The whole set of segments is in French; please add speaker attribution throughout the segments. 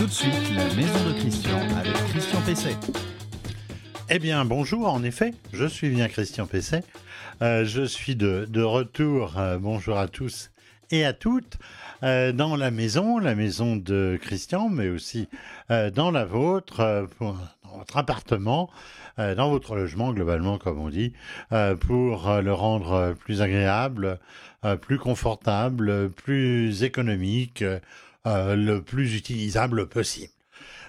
Speaker 1: Tout de suite, la maison de Christian avec Christian Pesset.
Speaker 2: Eh bien, bonjour, en effet, je suis bien Christian Pesset. Euh, je suis de, retour, euh, bonjour à tous et à toutes, euh, dans la maison, la maison de Christian, mais aussi dans la vôtre, dans votre appartement, dans votre logement, globalement, comme on dit, pour le rendre plus agréable, plus confortable, plus économique, euh, le plus utilisable possible.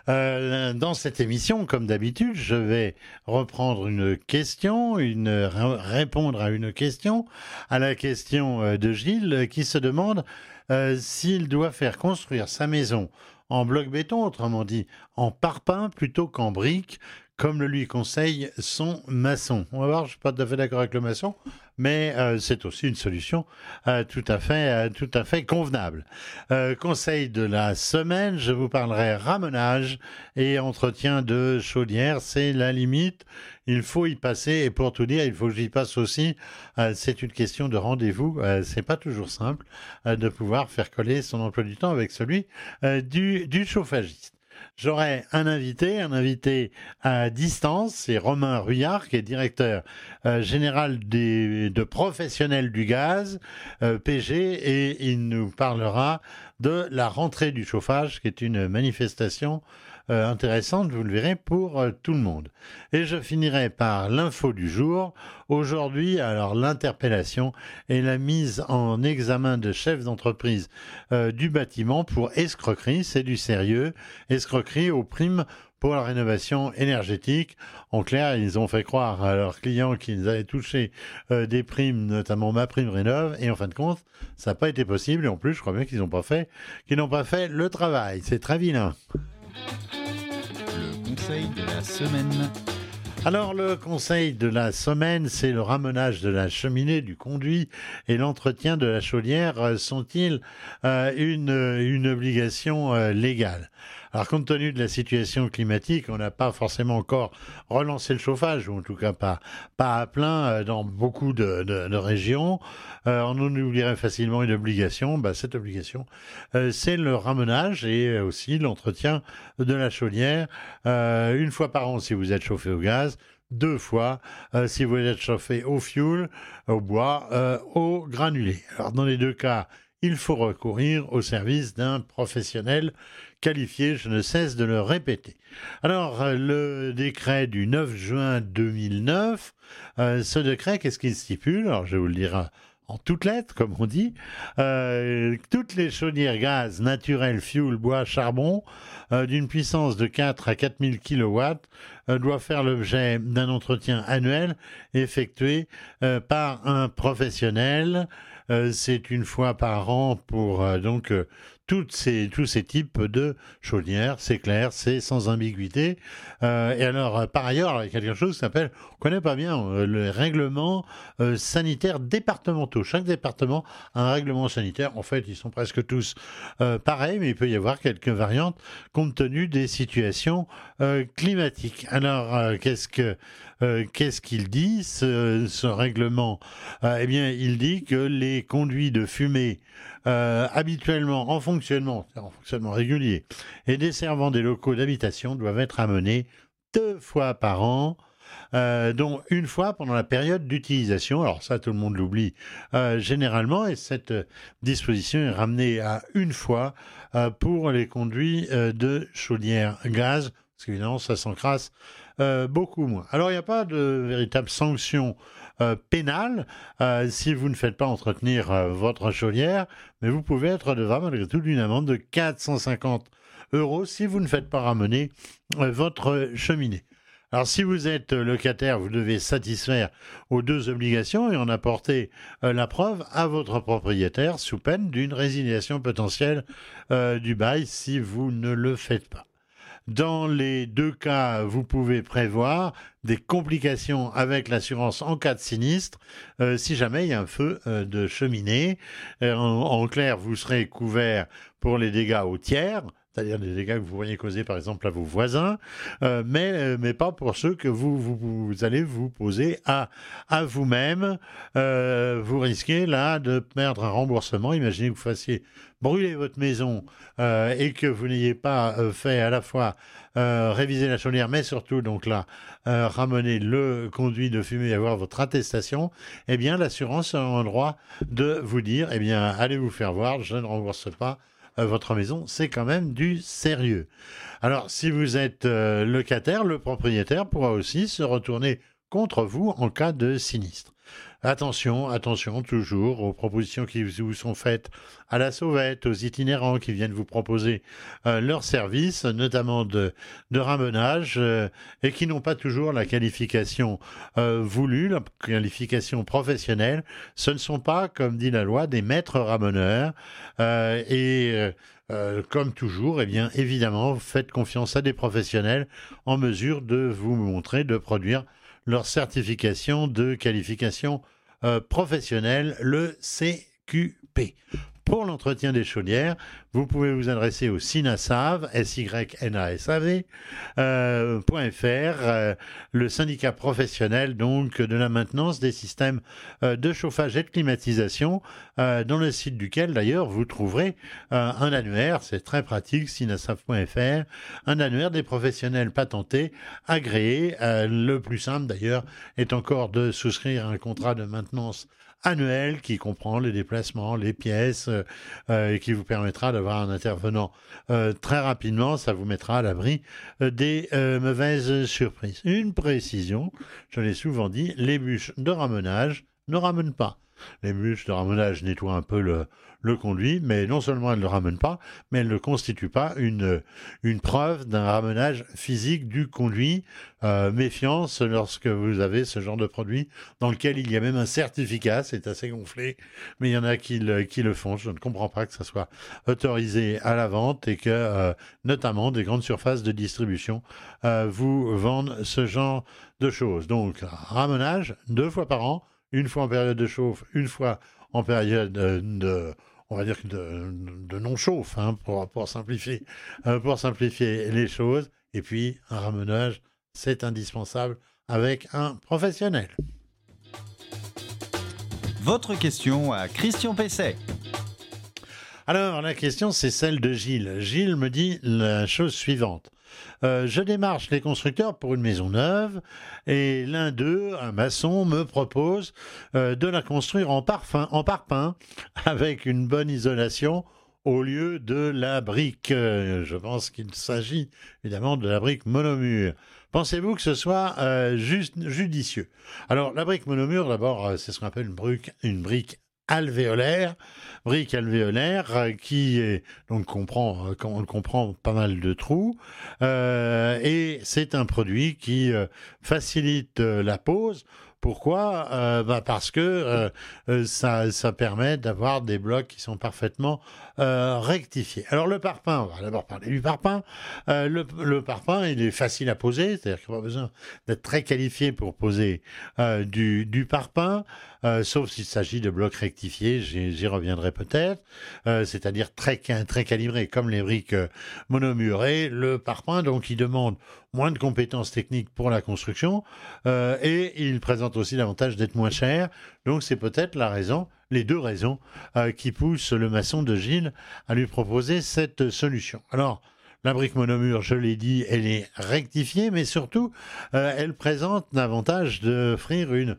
Speaker 2: Euh, dans cette émission, comme d'habitude, je vais reprendre une question, une, ré- répondre à une question, à la question euh, de Gilles qui se demande s'il doit faire construire sa maison en bloc béton, autrement dit en parpaing plutôt qu'en briques, comme le lui conseille son maçon. On va voir, je ne suis pas tout à fait d'accord avec le maçon, mais euh, c'est aussi une solution euh, tout, à fait, euh, tout à fait convenable. Conseil de la semaine, je vous parlerai ramenage et entretien de chaudière, c'est la limite. Il faut y passer et pour tout dire, il faut que j'y passe aussi. C'est une question de rendez-vous. C'est pas toujours simple de pouvoir faire coller son emploi du temps avec celui du chauffagiste. J'aurai un invité, un invité à distance, c'est Romain Ruyard, qui est directeur euh, général de professionnels du gaz, euh, PG, et il nous parlera de la rentrée du chauffage, qui est une manifestation euh, intéressante, vous le verrez, pour euh, tout le monde. Et je finirai par l'info du jour. Aujourd'hui, alors l'interpellation et la mise en examen de chefs d'entreprise euh, du bâtiment pour escroquerie, c'est du sérieux, escroquerie aux primes pour la rénovation énergétique. En clair, ils ont fait croire à leurs clients qu'ils allaient toucher euh, des primes, notamment ma prime rénov, et en fin de compte, ça n'a pas été possible. Et en plus, je crois bien qu'ils n'ont pas fait, qu'ils n'ont pas fait le travail. C'est très vilain.
Speaker 1: Le conseil de la semaine.
Speaker 2: Alors le conseil de la semaine, c'est le ramenage de la cheminée, du conduit et l'entretien de la chaudière euh, sont-ils euh, une, une obligation euh, légale? Alors compte tenu de la situation climatique, on n'a pas forcément encore relancé le chauffage, ou en tout cas pas, pas à plein euh, dans beaucoup de, régions. Euh, on oublierait facilement une obligation. Bah, cette obligation, euh, c'est le ramenage et aussi l'entretien de la chaudière euh, une fois par an si vous êtes chauffé au gaz, deux fois si vous êtes chauffé au fioul, au bois, au granulé. Alors dans les deux cas, il faut recourir au service d'un professionnel qualifié, je ne cesse de le répéter. Alors, euh, le décret du 9 juin 2009, euh, ce décret, qu'est-ce qu'il stipule? Alors, je vous le dire en toutes lettres, comme on dit. Euh, toutes les chaudières gaz naturelles, fioul, bois, charbon, d'une puissance de 4 à 4000 kW, euh, doivent faire l'objet d'un entretien annuel effectué par un professionnel. C'est une fois par an pour donc tous ces types de chaudières. C'est clair, c'est sans ambiguïté. Euh, et alors, euh, par ailleurs, il y a quelque chose qui s'appelle, on connaît pas bien, euh, le règlement euh, sanitaire départementaux. Chaque département a un règlement sanitaire. En fait, ils sont presque tous pareils, mais il peut y avoir quelques variantes compte tenu des situations climatiques. Alors, qu'est-ce que euh, qu'est-ce qu'il dit ce, règlement? Euh, Eh bien, il dit que les conduits de fumée euh, habituellement en fonctionnement, en fonctionnement régulier, et desservant des locaux d'habitation doivent être amenés deux fois par an. dont une fois pendant la période d'utilisation. Alors ça, tout le monde l'oublie généralement, et cette disposition est ramenée à une fois pour les conduits de chaudière gaz, parce qu'évidemment, ça s'encrasse euh, beaucoup moins. Alors, il n'y a pas de véritable sanction euh, pénale euh, si vous ne faites pas entretenir votre chaudière, mais vous pouvez être devant malgré tout d'une amende de 450 euros si vous ne faites pas ramener votre cheminée. Alors, si vous êtes locataire, vous devez satisfaire aux deux obligations et en apporter la preuve à votre propriétaire sous peine d'une résiliation potentielle du bail si vous ne le faites pas. Dans les deux cas, vous pouvez prévoir des complications avec l'assurance en cas de sinistre euh, si jamais il y a un feu euh, de cheminée. Euh, en, clair, vous serez couvert pour les dégâts au tiers, c'est-à-dire des dégâts que vous pourriez causer par exemple à vos voisins, mais, pas pour ceux que vous, allez vous poser à, vous-même. Vous risquez là de perdre un remboursement. Imaginez que vous fassiez brûler votre maison euh, et que vous n'ayez pas euh, fait à la fois euh, réviser la chaudière, mais surtout donc là ramener le conduit de fumée et avoir votre attestation, eh bien l'assurance a le droit de vous dire, eh bien allez vous faire voir, je ne rembourse pas votre maison, c'est quand même du sérieux. Alors, si vous êtes locataire, le propriétaire pourra aussi se retourner contre vous en cas de sinistre. Attention, attention toujours aux propositions qui vous sont faites à la sauvette, aux itinérants qui viennent vous proposer euh, leurs services, notamment de, ramenage, euh, et qui n'ont pas toujours la qualification euh, voulue, la qualification professionnelle. Ce ne sont pas, comme dit la loi, des maîtres rameneurs. euh, et comme toujours, eh bien, évidemment, faites confiance à des professionnels en mesure de vous montrer, de produire leur certification de qualification euh, professionnelle, le CQP. Pour l'entretien des chaudières, vous pouvez vous adresser au SINASAV, S-Y-N-A-S-A-V, euh, .fr, euh, le syndicat professionnel donc de la maintenance des systèmes euh, de chauffage et de climatisation, dans le site duquel d'ailleurs vous trouverez un annuaire, c'est très pratique, sinasav.fr, un annuaire des professionnels patentés, agréés. Le plus simple d'ailleurs est encore de souscrire un contrat de maintenance annuel qui comprend les déplacements, les pièces, euh, euh, et qui vous permettra d'avoir un intervenant euh, très rapidement. Ça vous mettra à l'abri des mauvaises surprises. Une précision, je l'ai souvent dit, les bûches de ramenage ne ramènent pas. Les bûches de ramenage nettoient un peu le, le conduit, mais non seulement elles ne le ramènent pas, mais elles ne constituent pas une, une preuve d'un ramenage physique du conduit. Euh, méfiance lorsque vous avez ce genre de produit dans lequel il y a même un certificat, c'est assez gonflé, mais il y en a qui le, qui le font. Je ne comprends pas que ça soit autorisé à la vente et que euh, notamment des grandes surfaces de distribution euh, vous vendent ce genre de choses. Donc, ramenage deux fois par an, une fois en période de chauffe, une fois en période de, on va dire que de, de non-chauffe, hein, pour, pour, simplifier, euh, pour simplifier les choses. Et puis, un ramenage, c'est indispensable avec un professionnel.
Speaker 1: Votre question à Christian Pesset.
Speaker 2: Alors, la question, c'est celle de Gilles. Gilles me dit la chose suivante. Euh, je démarche les constructeurs pour une maison neuve et l'un d'eux, un maçon, me propose euh, de la construire en, parfum, en parpaing avec une bonne isolation au lieu de la brique. Euh, je pense qu'il s'agit évidemment de la brique monomure. Pensez-vous que ce soit judicieux? Alors, la brique monomure, d'abord, c'est ce qu'on appelle une brique, une brique alvéolaire, brique alvéolaire euh, qui donc comprend, on comprend pas mal de trous, euh, et c'est un produit qui euh, facilite la pose. Pourquoi? Bah Parce que ça permet d'avoir des blocs qui sont parfaitement euh, rectifiés. Alors le parpaing, on va d'abord parler du parpaing. Euh, le, parpaing, il est facile à poser, c'est-à-dire qu'il n'y pas besoin d'être très qualifié pour poser euh, du, du parpaing, sauf s'il s'agit de blocs rectifiés, j'y reviendrai peut-être, c'est-à-dire très, très calibrés comme les briques monomurées. Le parpaing, donc, il demande moins de compétences techniques pour la construction et il présente aussi l'avantage d'être moins cher. Donc c'est peut-être la raison, les deux raisons euh, qui poussent le maçon de Gilles à lui proposer cette solution. Alors la brique monomure, je l'ai dit, elle est rectifiée, mais surtout euh, elle présente l'avantage d'offrir une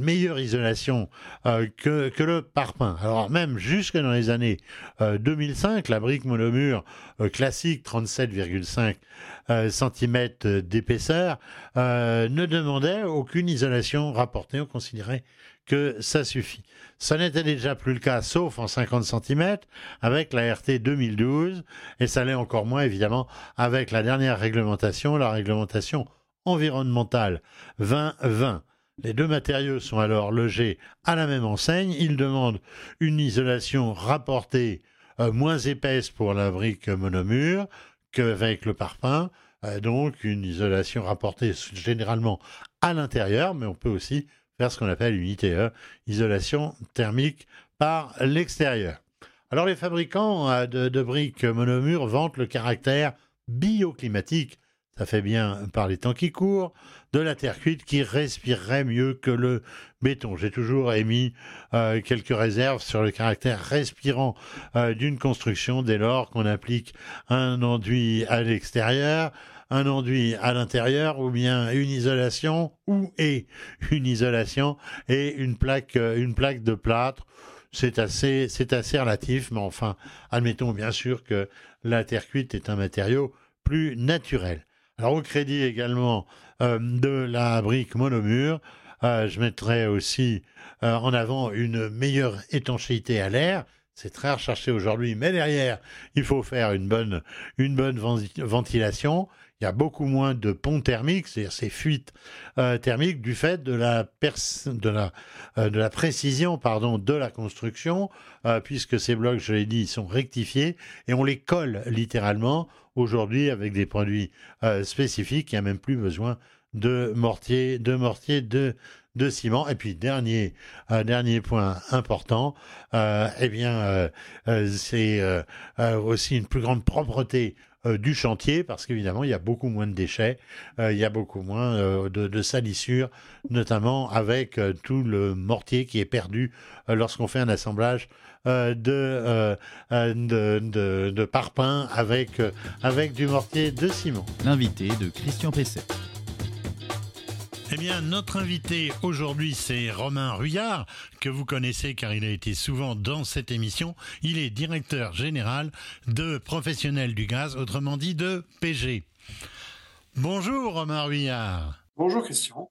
Speaker 2: meilleure isolation euh, que, le parpaing. Alors même jusque dans les années euh, 2005, la brique monomure classique 37,5 euh, cm d'épaisseur ne demandait aucune isolation rapportée. On considérait que ça suffit. Ça n'était déjà plus le cas, sauf en 50 cm, avec la RT 2012, et ça l'est encore moins évidemment avec la dernière réglementation, la réglementation environnementale 2020. Les deux matériaux sont alors logés à la même enseigne. Ils demandent une isolation rapportée euh, moins épaisse pour la brique monomure qu'avec le parpaing. Euh, donc une isolation rapportée généralement à l'intérieur, mais on peut aussi faire ce qu'on appelle une ITE, isolation thermique par l'extérieur. Alors les fabricants euh, de, briques monomures vantent le caractère bioclimatique, ça fait bien par les temps qui courent, de la terre cuite qui respirerait mieux que le béton. J'ai toujours émis euh, quelques réserves sur le caractère respirant euh, d'une construction dès lors qu'on applique un enduit à l'extérieur un enduit à l'intérieur ou bien une isolation ou et une isolation et une plaque, une plaque de plâtre c'est assez, c'est assez relatif, mais enfin, admettons bien sûr que la terre cuite est un matériau plus naturel. Alors au crédit également euh, de la brique monomure, euh, je mettrai aussi euh, en avant une meilleure étanchéité à l'air. C'est très recherché aujourd'hui, mais derrière, il faut faire une bonne, une bonne ventilation il y a beaucoup moins de ponts thermiques, c'est-à-dire ces fuites euh, thermiques du fait euh, de la précision pardon, de la construction, euh, puisque ces blocs, je l'ai dit, sont rectifiés et on les colle littéralement aujourd'hui avec des produits spécifiques. Il n'y a même plus besoin de mortier, de mortier, de, ciment. Et puis dernier dernier point important, eh bien c'est aussi une plus grande propreté euh, du chantier parce qu'évidemment il y a beaucoup moins de déchets, euh, il y a beaucoup moins euh, de, salissures, notamment avec tout le mortier qui est perdu lorsqu'on fait un assemblage de, de, avec, avec du mortier de ciment.
Speaker 1: L'invité de Christian Pesset.
Speaker 2: Eh bien, notre invité aujourd'hui, c'est Romain Ruyard, que vous connaissez car il a été souvent dans cette émission. Il est directeur général de Professionnels du Gaz, autrement dit de PG. Bonjour Romain Ruyard.
Speaker 3: Bonjour Christian.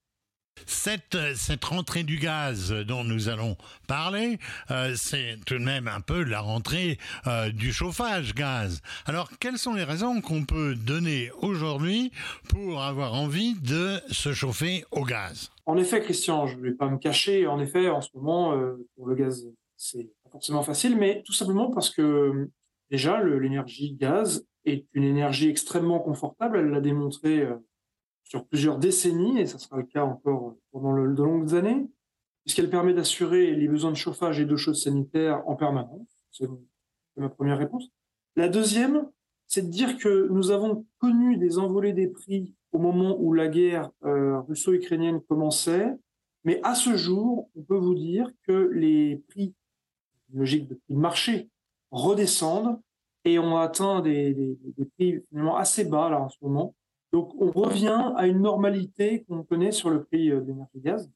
Speaker 2: Cette, cette rentrée du gaz dont nous allons parler, euh, c'est tout de même un peu la rentrée euh, du chauffage gaz. Alors, quelles sont les raisons qu'on peut donner aujourd'hui pour avoir envie de se chauffer au gaz?
Speaker 3: En effet, Christian, je ne vais pas me cacher. En effet, en ce moment, euh, pour le gaz, c'est pas forcément facile, mais tout simplement parce que déjà, l'énergie gaz est une énergie extrêmement confortable. Elle l'a démontré sur plusieurs décennies, et ça sera le cas encore pendant de longues années, puisqu'elle permet d'assurer les besoins de chauffage et d'eau chaude sanitaire en permanence. C'est ma première réponse. La deuxième, c'est de dire que nous avons connu des envolées des prix au moment où la guerre euh, russo-ukrainienne commençait, mais à ce jour, on peut vous dire que les prix, logique de prix de marché, redescendent et ont atteint des, des, des prix finalement assez bas là en ce moment, donc, on revient à une normalité qu'on connaît sur le prix euh, de l'énergie gaz.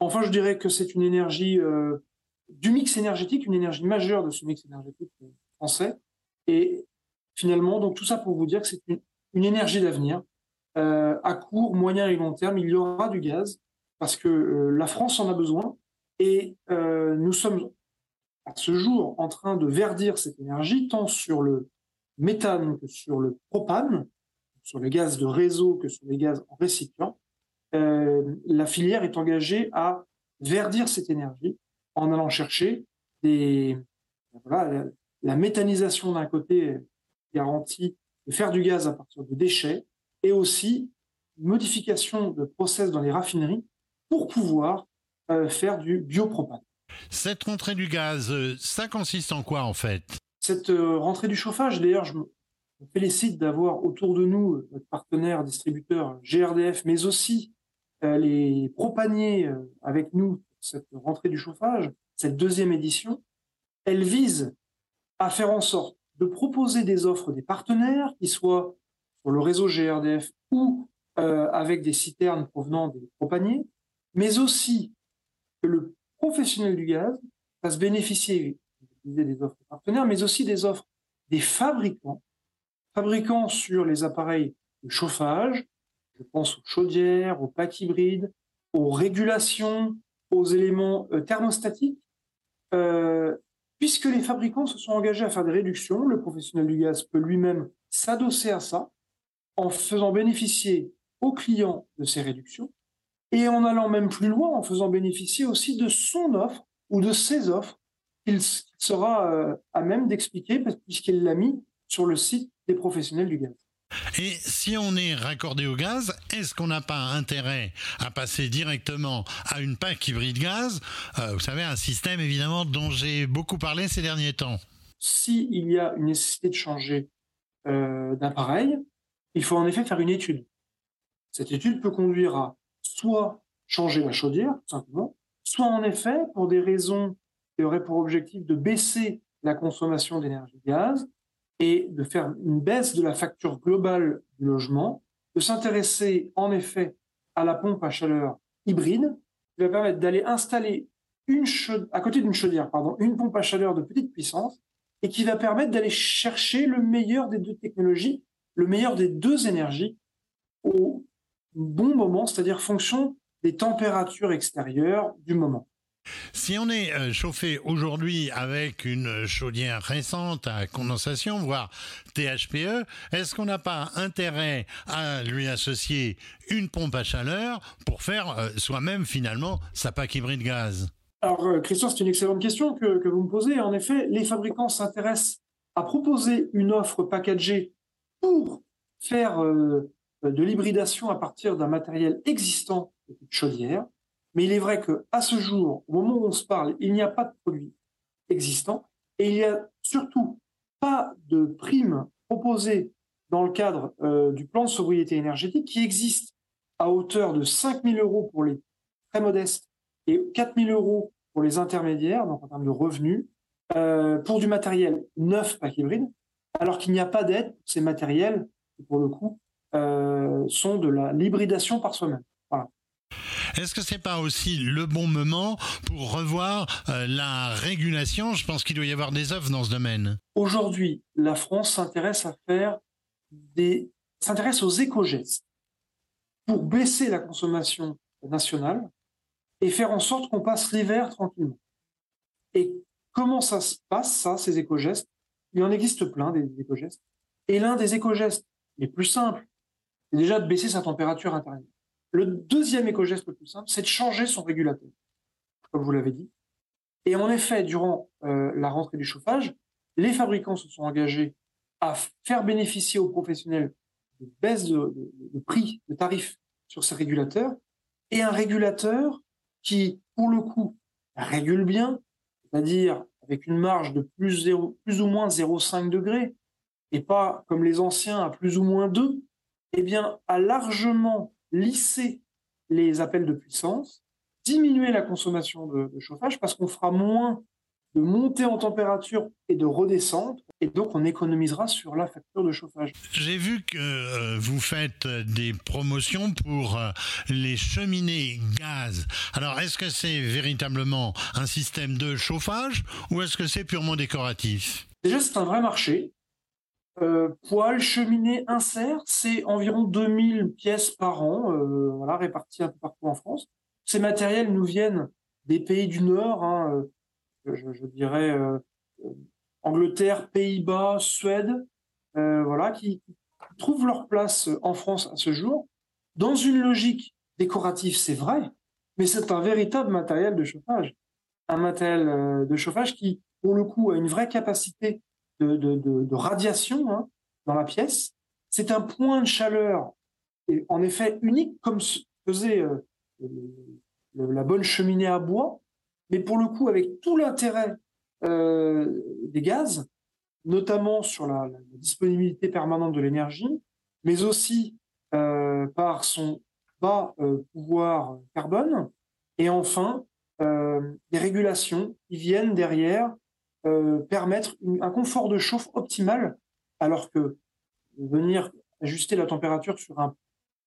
Speaker 3: Enfin, je dirais que c'est une énergie euh, du mix énergétique, une énergie majeure de ce mix énergétique français. Et finalement, donc tout ça pour vous dire que c'est une, énergie d'avenir. Euh, à court, moyen et long terme, il y aura du gaz parce que la France en a besoin et nous sommes à ce jour en train de verdir cette énergie tant sur le méthane que sur le propane sur les gaz de réseau que sur les gaz en récipient, euh, la filière est engagée à verdir cette énergie en allant chercher des, voilà, la, méthanisation d'un côté garantit de faire du gaz à partir de déchets et aussi une modification de process dans les raffineries pour pouvoir euh, faire du biopropane.
Speaker 2: Cette rentrée du gaz, euh, ça consiste en quoi en fait?
Speaker 3: Cette rentrée du chauffage, d'ailleurs, je, on félicite d'avoir autour de nous euh, notre partenaire distributeur GRDF, mais aussi euh, les propaniers euh, avec nous cette rentrée du chauffage, cette deuxième édition. Elle vise à faire en sorte de proposer des offres des partenaires qui soient sur le réseau GRDF ou avec des citernes provenant des propaniers, mais aussi que le professionnel du gaz fasse bénéficier des offres partenaires, mais aussi des offres des fabricants fabricants sur les appareils de chauffage, je pense aux chaudières, aux packs hybrides, aux régulations, aux éléments euh, thermostatiques, euh, puisque les fabricants se sont engagés à faire des réductions, le professionnel du gaz peut lui-même s'adosser à ça en faisant bénéficier aux clients de ces réductions et en allant même plus loin, en faisant bénéficier aussi de son offre ou de ses offres qu'il sera euh, à même d'expliquer puisqu'il l'a mis sur le site des professionnels du gaz.
Speaker 2: Et si on est raccordé au gaz, est-ce qu'on n'a pas intérêt à passer directement à une PAC hybride gaz? Euh, Vous savez, un système évidemment dont j'ai beaucoup parlé ces derniers temps.
Speaker 3: S'il y a une nécessité de changer euh, d'appareil, il faut en effet faire une étude. Cette étude peut conduire à soit changer la chaudière, tout simplement, soit en effet, pour des raisons qui auraient pour objectif de baisser la consommation d'énergie gaz, et de faire une baisse de la facture globale du logement, de s'intéresser en effet à la pompe à chaleur hybride, qui va permettre d'aller installer une à côté d'une chaudière, une pompe à chaleur de petite puissance, et qui va permettre d'aller chercher le meilleur des deux technologies, le meilleur des deux énergies au bon moment, c'est-à-dire fonction des températures extérieures du moment.
Speaker 2: Si on est euh, chauffé aujourd'hui avec une chaudière récente à condensation, voire THPE, est-ce qu'on n'a pas intérêt à lui associer une pompe à chaleur pour faire euh, soi-même finalement sa PAC hybride gaz?
Speaker 3: Alors euh, Christian, c'est une excellente question que, que, vous me posez. En effet, les fabricants s'intéressent à proposer une offre packagée pour faire de l'hybridation à partir d'un matériel existant de chaudière mais il est vrai qu'à ce jour, au moment où on se parle, il n'y a pas de produit existant et il n'y a surtout pas de prime proposée dans le cadre euh, du plan de sobriété énergétique qui existe à hauteur de 5 000 euros pour les très modestes et 4 000 euros pour les intermédiaires, donc en termes de revenus, euh, pour du matériel neuf pack hybride, alors qu'il n'y a pas d'aide pour ces matériels qui, pour le coup, euh, sont de l'hybridation par soi-même.
Speaker 2: Est-ce que c'est pas aussi le bon moment pour revoir euh, la régulation? Je pense qu'il doit y avoir des offres dans ce domaine.
Speaker 3: Aujourd'hui, la France s'intéresse à faire des s'intéresse aux éco-gestes pour baisser la consommation nationale et faire en sorte qu'on passe l'hiver tranquillement. Et comment ça se passe, ça, ces éco-gestes? Il en existe plein des éco-gestes. Et l'un des éco-gestes les plus simples, c'est déjà de baisser sa température intérieure. Le deuxième éco-geste le plus simple, c'est de changer son régulateur, comme vous l'avez dit. Et en effet, durant euh, la rentrée du chauffage, les fabricants se sont engagés à faire bénéficier aux professionnels de baisse de, prix, de tarifs sur ces régulateurs, et un régulateur qui, pour le coup, régule bien, c'est-à-dire avec une marge de plus, ou moins 0,5 degrés, et pas comme les anciens à plus ou moins 2, eh bien, a largement lisser les appels de puissance, diminuer la consommation de, chauffage parce qu'on fera moins de montée en température et de redescente, et donc on économisera sur la facture de chauffage.
Speaker 2: J'ai vu que euh, vous faites des promotions pour euh, les cheminées gaz. Alors est-ce que c'est véritablement un système de chauffage ou est-ce que c'est purement décoratif?
Speaker 3: Déjà c'est un vrai marché. Euh, poêle, cheminée, insert, c'est environ 2000 pièces par an, euh, voilà, réparties un peu partout en France. Ces matériels nous viennent des pays du Nord, hein, euh, je, dirais Angleterre, Pays-Bas, Suède, voilà, qui, trouvent leur place en France à ce jour. Dans une logique décorative, c'est vrai, mais c'est un véritable matériel de chauffage. Un matériel de chauffage qui, pour le coup, a une vraie capacité de, radiation hein, dans la pièce. C'est un point de chaleur, en effet unique, comme faisait euh, la bonne cheminée à bois, mais pour le coup avec tout l'intérêt euh, des gaz, notamment sur la, disponibilité permanente de l'énergie, mais aussi euh, par son bas pouvoir carbone, et enfin des régulations qui viennent derrière euh, permettre un confort de chauffe optimal, alors que venir ajuster la température sur un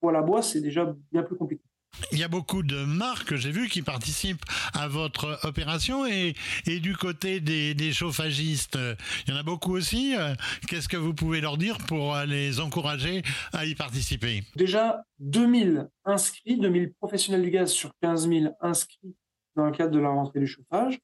Speaker 3: poêle à bois, c'est déjà bien plus compliqué.
Speaker 2: Il y a beaucoup de marques, j'ai vu, qui participent à votre opération et, et du côté des, des, chauffagistes, il y en a beaucoup aussi. Qu'est-ce que vous pouvez leur dire pour les encourager à y participer?
Speaker 3: Déjà, 2000 inscrits, 2000 professionnels du gaz sur 15 000 inscrits dans le cadre de la rentrée du chauffage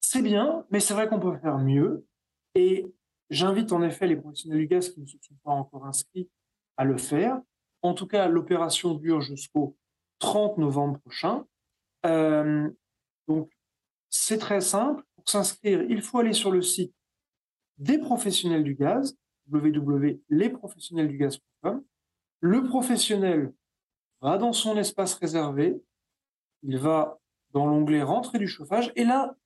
Speaker 3: c'est bien, mais c'est vrai qu'on peut faire mieux. Et j'invite en effet les professionnels du gaz qui ne se sont pas encore inscrits à le faire. En tout cas, l'opération dure jusqu'au 30 novembre prochain. Euh, donc, c'est très simple. Pour s'inscrire, il faut aller sur le site des professionnels du gaz, www.lesprofessionnelsdugaz.com. Le professionnel va dans son espace réservé, il va dans l'onglet Rentrée du chauffage et là,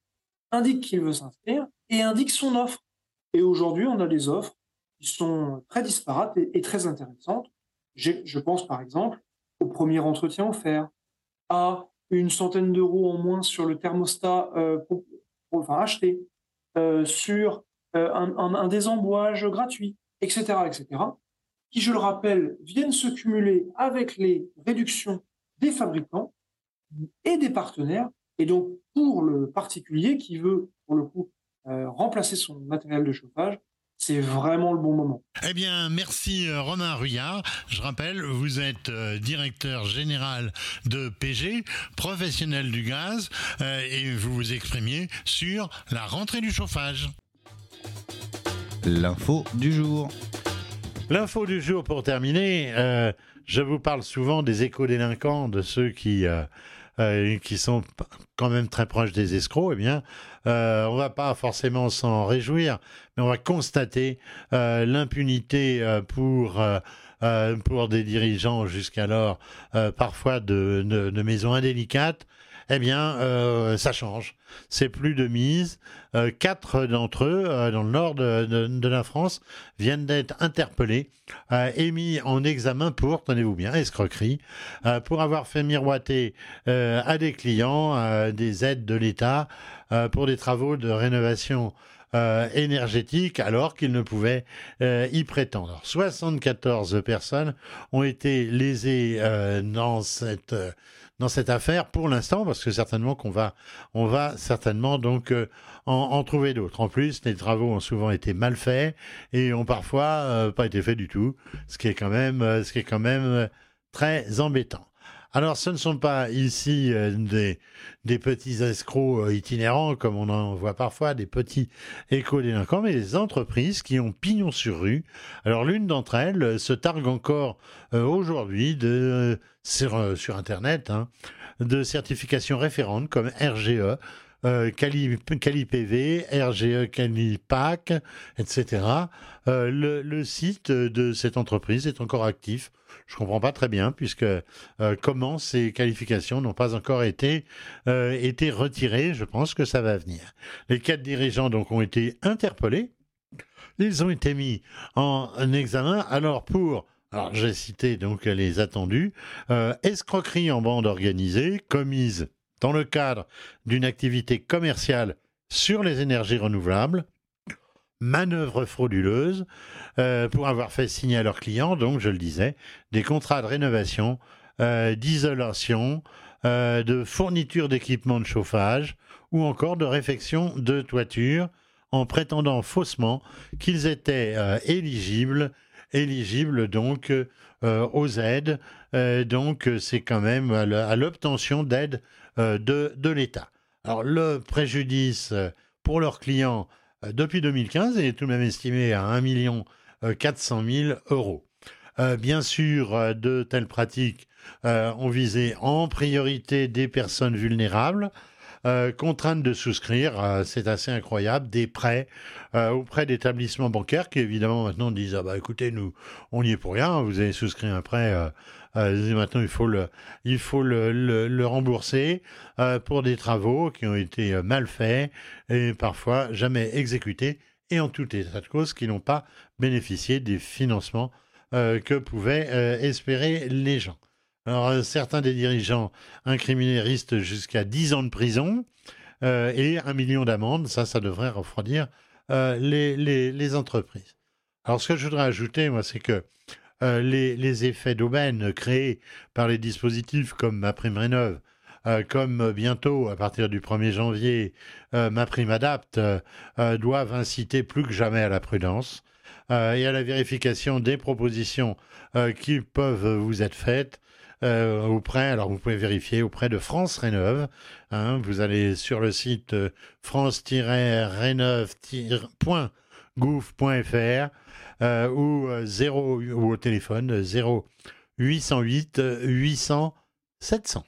Speaker 3: indique qu'il veut s'inscrire et indique son offre. Et aujourd'hui, on a des offres qui sont très disparates et, très intéressantes. Je pense par exemple au premier entretien offert, à une centaine d'euros en moins sur le thermostat euh, enfin, acheté, euh, sur euh, un, un, désembouage gratuit, etc., etc., qui, je le rappelle, viennent se cumuler avec les réductions des fabricants et des partenaires. Et donc, pour le particulier qui veut, pour le coup, remplacer son matériel de chauffage, c'est vraiment le bon moment.
Speaker 2: Eh bien, merci euh, Romain Ruyard. Je rappelle, vous êtes euh, directeur général de PG, professionnel du gaz, euh, et vous vous exprimiez sur la rentrée du chauffage.
Speaker 1: L'info du jour.
Speaker 2: L'info du jour pour terminer. je vous parle souvent des éco-délinquants, de ceux qui euh, qui sont quand même très proches des escrocs, eh bien, euh, on va pas forcément s'en réjouir, mais on va constater euh, l'impunité euh, pour pour des dirigeants jusqu'alors parfois de, de, de, maisons indélicates eh bien, euh, ça change. C'est plus de mise. Euh, quatre d'entre eux, euh, dans le nord de, la France, viennent d'être interpellés et mis en examen pour, tenez-vous bien, escroquerie, pour avoir fait miroiter à des clients des aides de l'État pour des travaux de rénovation énergétique alors qu'ils ne pouvaient y prétendre. 74 personnes ont été lésées dans cette dans cette affaire pour l'instant, parce que certainement qu'on va, on va certainement donc euh, en, trouver d'autres. En plus, les travaux ont souvent été mal faits et ont parfois euh, pas été faits du tout, ce qui est quand même, euh, ce qui est quand même très embêtant. Alors, ce ne sont pas ici des, des, petits escrocs itinérants, comme on en voit parfois, des petits éco-délinquants, mais des entreprises qui ont pignon sur rue. Alors, l'une d'entre elles se targue encore aujourd'hui euh, sur Internet hein, de certifications référentes comme RGE, euh, Cali, PV, RGE CaliPac, etc. Euh, le, site de cette entreprise est encore actif. Je comprends pas très bien puisque euh, comment ces qualifications n'ont pas encore été euh, été retirées. Je pense que ça va venir. Les quatre dirigeants donc ont été interpellés. Ils ont été mis en examen. Alors pour alors j'ai cité donc les attendus. Escroquerie en bande organisée commise dans le cadre d'une activité commerciale sur les énergies renouvelables, manœuvre frauduleuse euh, pour avoir fait signer à leurs clients, donc je le disais, des contrats de rénovation, euh, d'isolation, de fourniture d'équipements de chauffage ou encore de réfection de toiture en prétendant faussement qu'ils étaient éligibles éligible donc euh, aux aides. Euh, donc c'est quand même à l'obtention d'aides euh, de, de l'État. Alors le préjudice pour leurs clients depuis 2015 est tout de même estimé à 1 400 000 euros. bien sûr, de telles pratiques ont visé en priorité des personnes vulnérables, euh, contrainte de souscrire, euh, c'est assez incroyable, des prêts euh, auprès d'établissements bancaires qui évidemment maintenant disent ah bah écoutez nous on n'y est pour rien, vous avez souscrit un prêt. Maintenant, il faut le, rembourser pour des travaux qui ont été mal faits et parfois jamais exécutés et en tout état de cause qui n'ont pas bénéficié des financements que pouvaient espérer les gens. Alors, euh, certains des dirigeants incriminés risquent jusqu'à 10 ans de prison euh, et un million d'amendes. Ça, ça devrait refroidir euh, les, les, entreprises. Alors, ce que je voudrais ajouter, moi, c'est que les, les, effets d'aubaine créés par les dispositifs comme ma prime rénove, comme bientôt, à partir du 1er janvier, ma prime adapte, doivent inciter plus que jamais à la prudence et à la vérification des propositions qui peuvent vous être faites euh, auprès, alors vous pouvez vérifier auprès de France Rénove. Hein, vous allez sur le site euh, france-rénove.gouv.fr euh, ou, 0, ou au téléphone 0 808 800 700.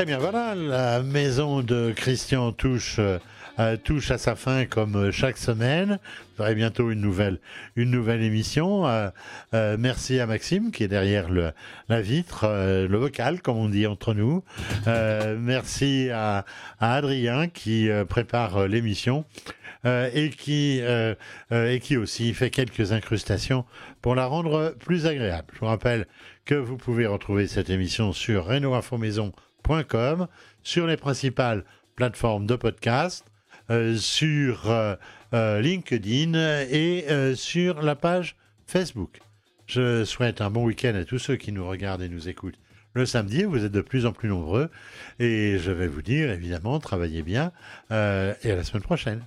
Speaker 2: Eh bien voilà, la maison de Christian touche, euh, touche à sa fin comme euh, chaque semaine. Vous aurez bientôt une nouvelle, une nouvelle émission. Euh, merci à Maxime qui est derrière la vitre, le vocal comme on dit entre nous. Merci à, Adrien qui prépare l'émission. et qui et qui aussi fait quelques incrustations pour la rendre plus agréable. Je vous rappelle que vous pouvez retrouver cette émission sur renoinfomaison.com, sur les principales plateformes de podcast, sur euh, euh, LinkedIn et euh, sur la page Facebook. Je souhaite un bon week-end à tous ceux qui nous regardent et nous écoutent le samedi. Vous êtes de plus en plus nombreux et je vais vous dire évidemment, travaillez bien euh, et à la semaine prochaine.